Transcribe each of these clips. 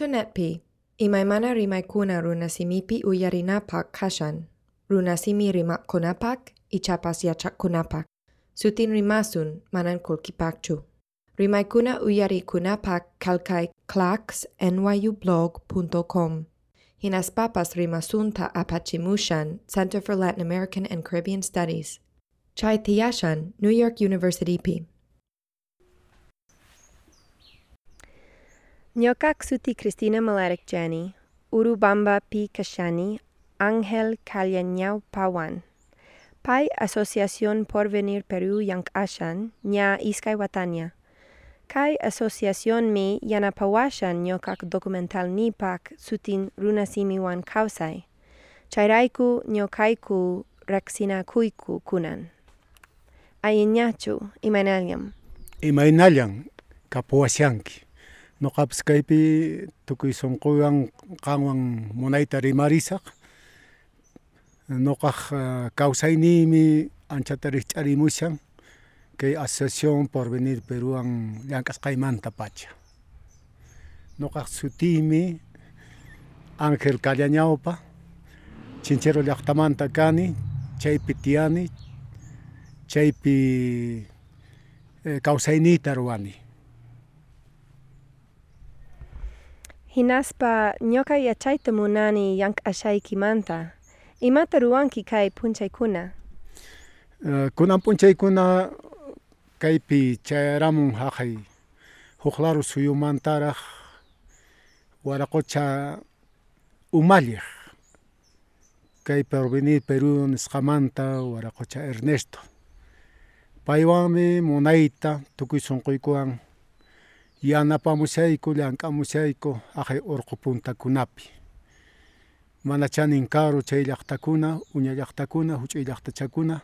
internetpi imaymana rimaykuna runasimipi uyarinapak kashan. Runasimi rimakkunapak ichapas yachakkunapak sutin rimasun manan kulkipakchu rimaykuna uyarikunapak kalkay clax nyublog.com Hinas papas rimasunta apachimushan Center for Latin American and Caribbean Studies. Chai Tiyashan, New York University P. Nyokak suti Cristina Malarek Jani, Urubamba P. Kashani, Ángel Callañao Pawan. Pai Asociación Porvenir Perú Yank Ashan, Nya Iskay Watanya. Kai asociación mi yanapawashan nyokak documental nipak sutin runasimiwan kausai. Chairaiku nyokaiku kuiku kunan. Ayinyachu imaynallam. Imaynallam kapuasyanki. Noqapas kaypi tukuy sunquwan qanwan munayta rimarisaq. Noqaq kawsaynimi anchata rikch'arimushan kay Asociación Porvenir Peruan llank'asqaymanta pacha. Noqaq sutiymi Ángel Callañawpa, Chinchero llaqtamanta kani, chaypi tiyani, chaypi kawsayniyta ruwani. Hinaspa ñoka yachayta munani llank'ashaykimanta, imata ruwanki kay punchaykuna? Kunan punchaykuna kaypi chayaramun haqay. Huk laru suyumantaraq waraqucha umalliq. Kay Porvenir Perú nisqamanta waraqucha Ernesto. Paywanmi munayta tukuy sunquykuwan yanapamushayku llank'amushayku haqay urqu puntakunapi mana chanin karu chay llaqtakuna uña llaqtakuna huch'uy llaqtachakuna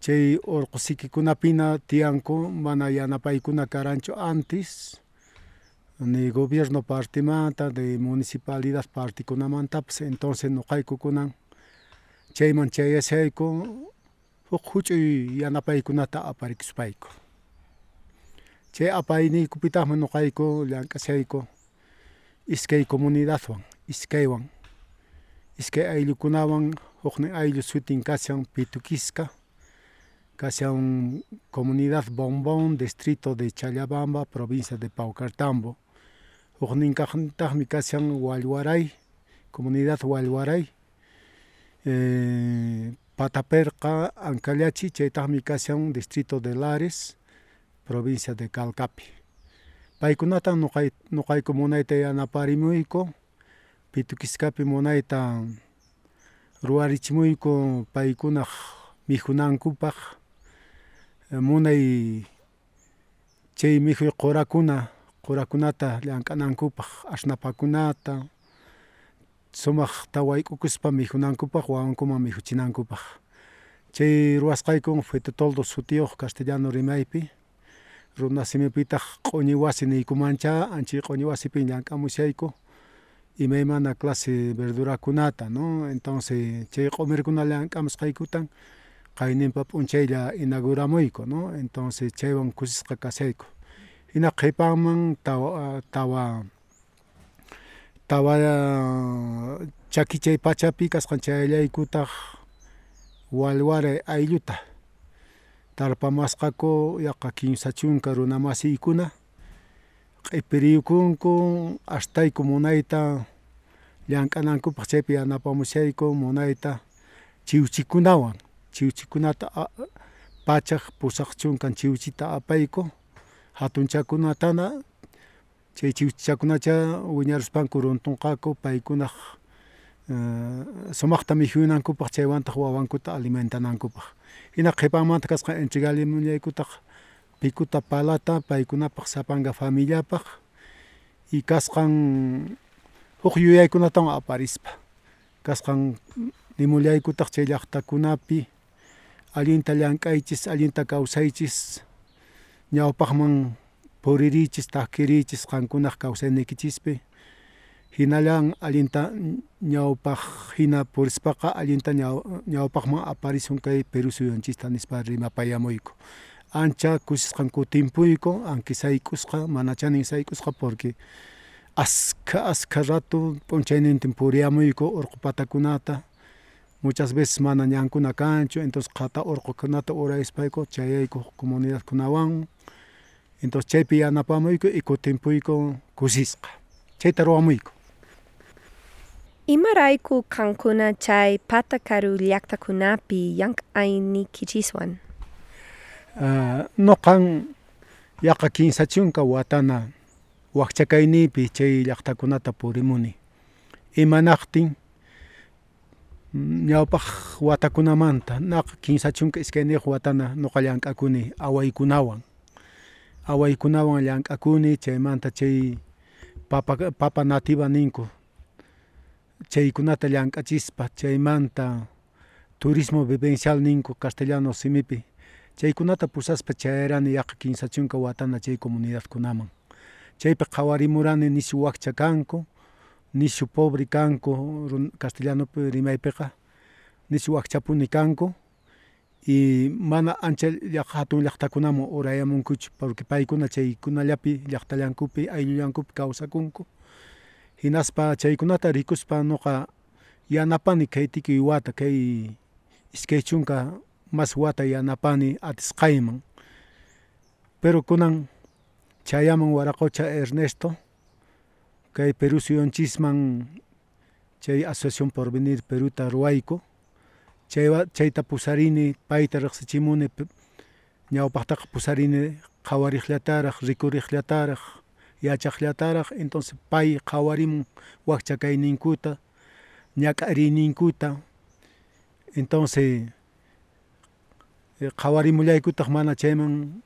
chay urqu sikikunapina tiyanku mana yanapaykuna karanchu antes ni gobierno partimanta de municipalidad partikunamantapas entonces ñuqaykukunan chayman chayashayku huk huch'uy yanapaykunata aparikuspayku chay apayniykupitaqmi ñuqayku llank'ashayku iskay comunidadwan iskaywan iskay ayllukunawan huknin ayllu sutin kashan Pituquisqa kashan comunidad Bombón distrito de Challabamba provincia de Paucartambo. Huknin kaqtaqmi kashan Wallwaray comunidad Wallwaray Pataperqa Ancallachi chaytaqmi kashan distrito de Lares provincia de Calcapi. Paykunata ñuqay ñuqayku munayta yanaparimuyku Pituquiscapi munayta ruwarichimuyku paykunaq mijunankupaq munay chay mijuy qurakuna qurakunata llank'anankupaq ashnapakunata sumaqta wayk'ukuspa mijunankupaq wawakunaman mijuchinankupaq chay ruwasqayku Fuete Toldo sutiyuq castellano rimaypi runa simipitaq q'uñi wasi niykumancha anchik q'uñi wasipi llank'amushayku imaymana clase verdurakunata no entonces chay q'umirikuna llank'amusqaykutan qayninpa p'unchaylla inauguramuyku no entonces chaywan kusisqa kashayku hina qhipanman tawa tawa tawa chaki chay pachapi kasqan chayllaykutaq Walwaray aylluta tarpamasqaku yaqa kimsa chunka runa masiykuna q'ipiriykunku ashtayku munayta llank'anankupaq chaypi yanapamushayku munayta chiwchikunawan chiwchikunata pachak pusaq chunka chiwchita apayku hatun chakunatana chay chiwchi chakunacha wiñarishpanku runtunqaku paykunaq sumaqta mijunankupaq chaywantaq wawankuta alimentanankupaq hina qhipanmanta kasqa entregalimullaykutaq pikuta palata paykunapaq sapanka familiapaq y kasqan huk yuyaykunatawan aparispa. Kasqan nimulyaykutaq chay llaqtakunapi allinta llank'aychis allinta kawsaychis ñawpaqman puririychis takirichis qankunaq kawsaynikichispi hinallan allinta ñawpaq hina purispaqa allinta ñawpaqman aparisun kay Perú suyunchista nispa rimapayamuyku ancha kusisqan kutimpuyku aunque sayk'usqa mana chanin sayk'usqa porque aska aska rato p'unchaynintin puriamuyku urqu patakunata muchas veces mana ñankuna kanchu entonces qhata urqukunata urayaspayku chayayku comunidadkunawan. Entonces chaypi yanapamuyku y kutimpuyku kusisqa chayta ruwamuyku Imaraiku kankuna chai patakaru liaktakunapi yank aini kichiswan. Uh, ah, no kan yaqa kinsachunka watana wakchakaynipi chay llaqtakunata purimuni. Imanaqtin ñawpaq watakunamanta naqa kinsachunka iskayniq watana noqa llank'akuni awaykunawan. Awaykunawan llank'akuni chaymanta chay papa, papa nativa ninku chaykunata llank'achispa chaymanta turismo vivencial ninku castellano simipi. Chaykunata pusaspa chayrani yaqa kinsa chunka watana chay comunidadkunaman chaypi qhawarimurani nishu wakcha kanku nishu pobre kanku castellanopi rimaypiqa nishu wakchapuni kanku y mana ancha hatun llaqtakunaman urayamunkuchu porque paykuna chaykunallapi llaqtallankupi aylullankupi kawsakunku hinaspa chaykunata rikuspa noqa yanapani kay tukuy wata kay iskay chunka mas wata yanapani atisqayman pero kunan chayaman waraqucha Ernesto kay Perú suyunchisman chay asociación Porvenir Peruta ruwayku chay chayta pusarini payta riqsichimuni ñawpaqtaqa pusarini qhawariqllataraq rikuriqllataraq yachaqllataraq entonces pay qhawarimun wakchakayninkuta ñak'ariyninkuta entonces qhawarimullaykutaq mana chayman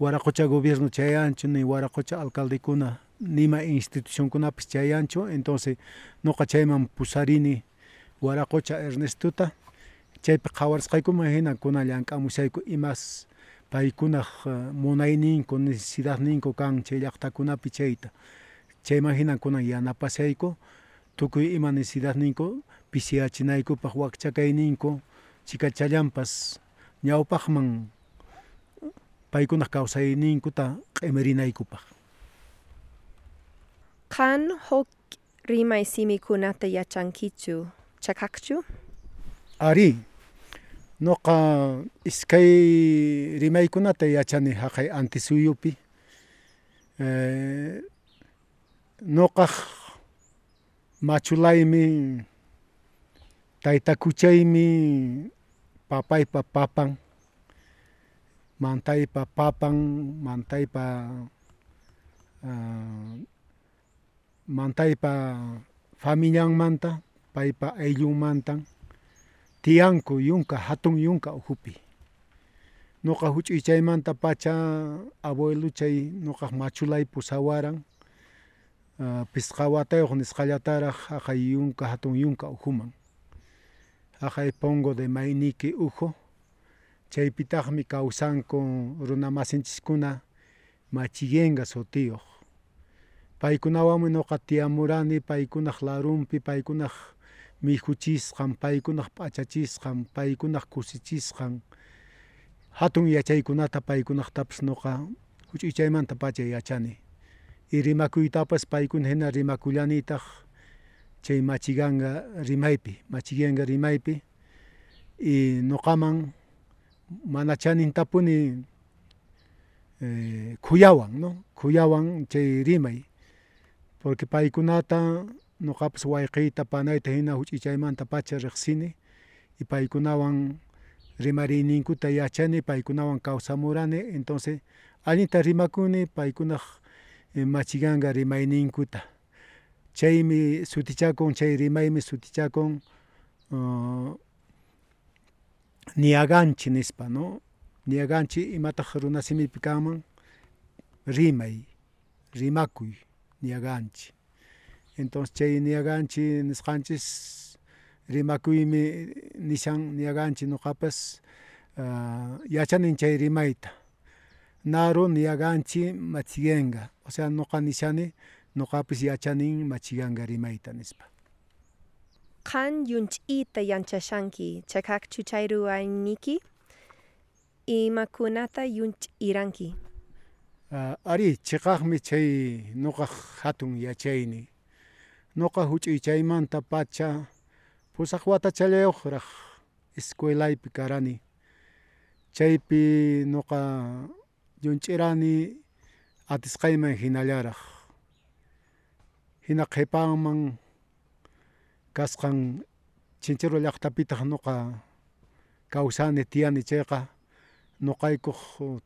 waraqucha gobierno chayanchu ni waraqucha alcaldekuna nima institucionkunapis chayanchu entonces noqa chayman pusarini waraqucha Ernestota chaypi qhawarisqaykuman hina kuna llank'amushayku imas paykunaq munayninku necesidadninku kan chay llaqtakunapi chayta chayman hina kunan yanapashayku tukuy ima necesidadninku pisiachinaykupaq wakchakayninku chikachallanpas ñawpaqman paykunaq kawsayninkuta q'imirinaykupaq Qan huk rimay simikunata yachankichu chakaqchu? ari noqa iskay rimaykunata yachani haqay antisuyupi eh, noqaq machulaymi taytakuchaymi papaypa papan mantaypa papan mantaypa uh, mantaypa familianmanta paypa ayllunmantan tiyanku yunka hatun yunka ujupi. Noqa huch'uy chaymanta pacha abuelo chay noqaq machulay pusawaran uh, pisqa watayuq nisqallataraq haqay yunka hatun yunka ujuman. Haqay pongo de maynique ujo chaypitaqmi kawsanku runa masinchiskuna machiguenga sutiyuq paykunawanmi noqa tiyamurani paykunaq larunpi paykunaq mijuchisqan paykunaq p'achachisqan paykunaq kusichisqan hatun yachaykunata paykunaqtapas noqa huch'uy chaymanta pacha yachani. Y rimakuytapas paykuna hina rimakullanitaq chay machiganga rimaypi machiguenga rimaypi. Y noqaman mana chanintapuni eh, kuyawan no? Kuyawan chay rimay porque paykunata noqapas wayqiyta panayta hina huch'uy chaymanta pacha riqsini y paykunawan rimariyninkuta yachani paykunawan kawsamurani entonces allinta rimakuni paykunaq machiganga rimayninkuta. Chaymi sutichakun chay rimaymi sutichakun uh, niyaganchi nispa no niyaganchi imataq runa simipi kanman rimay rimakuy entonces chay niyaganchik nisqanchis rimakuymi nishan niyaganchik ñuqapas uh, ah, yachanin chay rimayta. Naru niyaganchik machiyanka osea ñuqa nishani ñuqapis yachanin machiyanka rimayta nispa. Qan llunch'iyta yanchashanki chakakchu chay ruwaniki imakunata llunch'iranki uh, ah, ari chikaqmi chay ñuqa hatun yachayni. Ñuqa huch'uy chaymanta pacha pusaq watachallayuqraq escuelaypi karani. Chaypi ñuqa llunch'irani atisqayman hinallaraq hina qhipanman kasqan chinchero llaqtapitaq ñuqa kawsani tiyani chayqa ñuqaykuq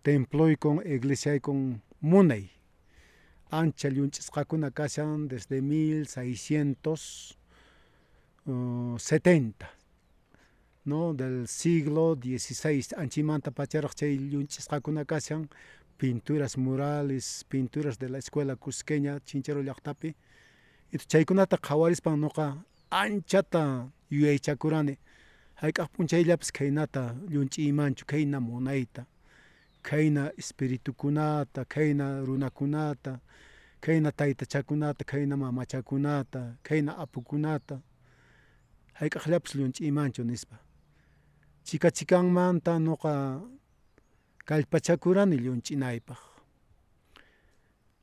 temploykun iglesiaykun munay ancha llunch'isqakuna kashan desde mil seiscientos setenta no del siglo diesiseis anchaymanta pacharaq chay llunch'isqakuna kashan pinturas murales pinturas de la escuela cusqueña chinchero llaqtapi chaykunata qhawarispan ñuqa anchata yuyaychakurani hayk'aq p'unchayllapis khaynata llunch'iymanchu khayna munayta kaina espiritu kunata kaina runa kunata kaina taita chakunata kaina mama chakunata kaina apu kunata. Hayk'aqllapas lunch'imanchu nispa chika chikanmanta noqa kallpachakurani llunch'inaypaq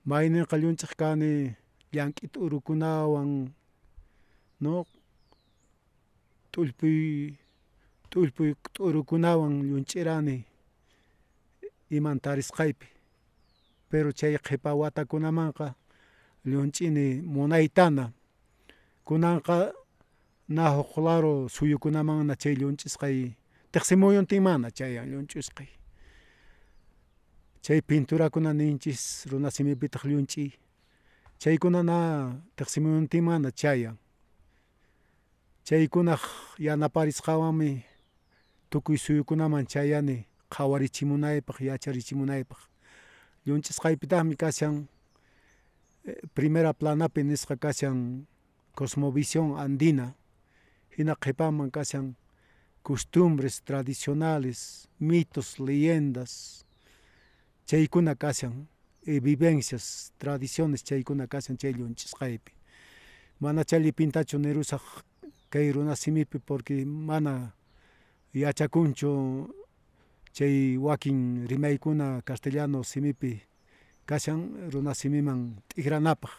mayninqa llunch'aq kani llank'i t'urukunawan no t'ulpuy t'ulpuy t'urukunawan llunch'irani iman tarisqaypi pero chay qhipa watakunamanqa llunch'ini munaytana kunanqa na huk laru suyukunamanna chay llunch'isqay tiqsi muyuntinmanna chayan llunch'usqay chay pinturakuna ninchis runa simipitaq llunch'iy chaykuna na tiqsi muyuntinmanna chayan. Chaykunaq yanaparisqawanmi tukuy suyukunaman chayani qhawarichimunaypaq yacharichimunaypaq llunch'isqaypitaqmi kashan primera planapi nisqa kashan cosmovisión andina. Hina qhipanman kashan costumbres tradicionales mitos leyendas. Chaykuna kashan y vivencias tradiciones chaykuna kashan chay llunch'isqaypi mana challipintachu nirusaq kay runa simipi porque mana yachakunchu chay wakin rimaykuna castellano simipi kashan runa simiman t'ikranapaq.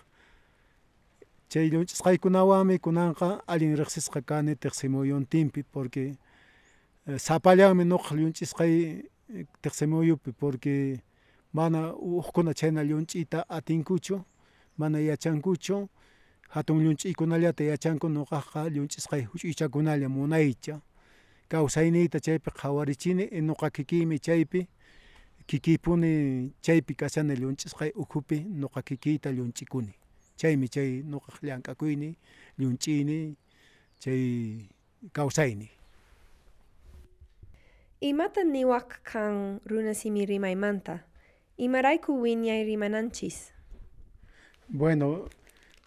Chay llunch'isqaykunawanmi kunanqa allin riqsisqa kani tiqsi muyuntinpi porque sapallanmi ñuqa llunch'isqay tiqsi muyupi porque mana uqkuna chayna llunch'iyta atinkuchu mana yachankuchu hatun llunch'iykunallata yachanku ñuqaqa llunch'isqay huch'uychakunalla munaycha kawsayniyta chaypi qhawarichini ñuqa kikiymi chaypi kikipuni chaypi kashani llunch'isqay ukhupi ñuqa kikiyta llunch'ikuni chaymi chay ñuqaq llank'akuyni llunch'iyni chay kawsayni Imata niwaq kan runa simi rimaymanta? Imarayku wiñay rimananchis? Bueno,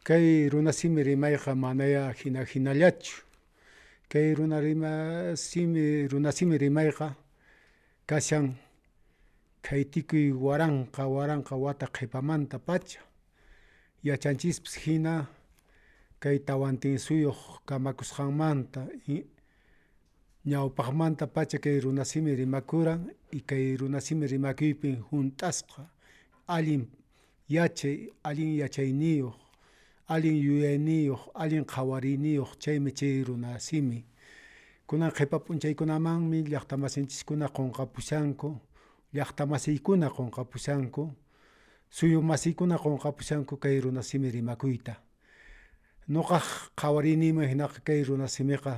kay runa simi rimayqa manaya hina hinallachu. Kay runa rima simi runa simi rimayqa kashan kay tikuy waranqa waranqa wata qhipamanta pacha. Yachanchispis hina kay tawantin suyuq kamakusqanmanta ñawpaqmanta pacha kay runa simi rimakuran y kay runa simi rimakuypin hunt'asqa allin yachay allin yachayniyuq alin yueni yoh alin qawarini yoh chaymi chayruna simi. Kunan qhipapunchaykunamanmi llaqtamasinchiskuna qunqapushanku llaqtamasiyikuna qunqapushanku suyumasiykuna qunqapushanku kay runa simi rimakuyta noqaj qawarinimi hinaqa kay runa simiqa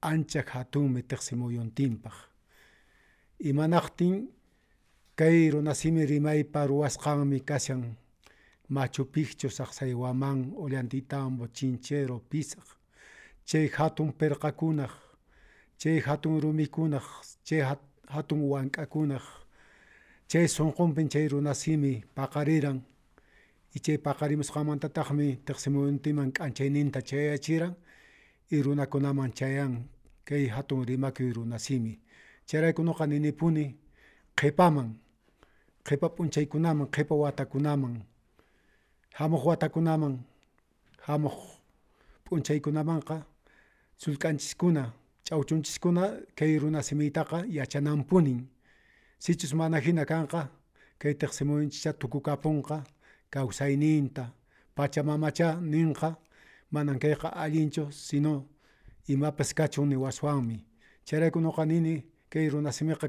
ancha hatunmi tiqsimuyuntinpaq imanaqtin kay runa simi rimaypa ruwasqanmi kashan Machu Picchu saqsaywaman Ollantaytambo Chinchero Pisaq chay hatun pirqakunaq chay hatun rumikunaq chay hatun wank'akunaq chay sunqunpin chay runa simi paqariran. Y chay paqarimusqanmantataqmi tiqsi muyuntinman k'anchayninta chayachiran y runakunaman chayan kay hatun rimakuy runa simi chayrayku ñuqa ninipuni qhipaman qhipa p'unchaykunaman qhipa watakunaman hamuq watakunaman. Hamuq p'unchaykunamanqa. Sullk'anchiskuna ch'awchunchiskuna kay runa simiytaqa yachananpunin sichus mana hina kanqa kaytiq simuinchikcha tukukapunqa kawsayninta pachamamacha ninqa manan kayqa allinchu sino imapas kachun niwaswanmi chayrayku ñuqa nini kay runa simiqa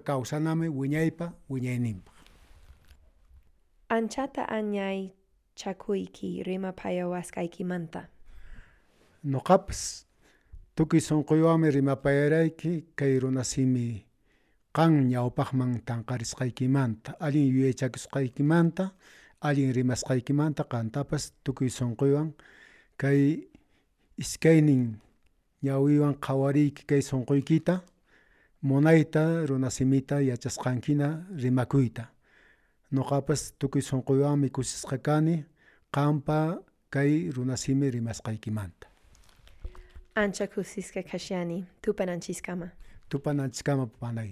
Anchata añay chakuyki rimapayawasqaykimanta. Ñuqapas tukuy sunquywanmi rimapayarayki kay runa simi qan ñawpaqman tanqarisqaykimanta allin yuyaychakusqaykimanta allin rimasqaykimanta qantapas tukuy sunquywan kay iskaynin ñawiywan qhawariyki kay sunquykita munayta runa simita yachasqankina rimakuyta Nuqapas tukuy sunquywanmi kusisqa kani qampa kay runasimi rimasqaykimanta. Ancha kusisqa kashani tupananchisqama. Tupananchisqama panay.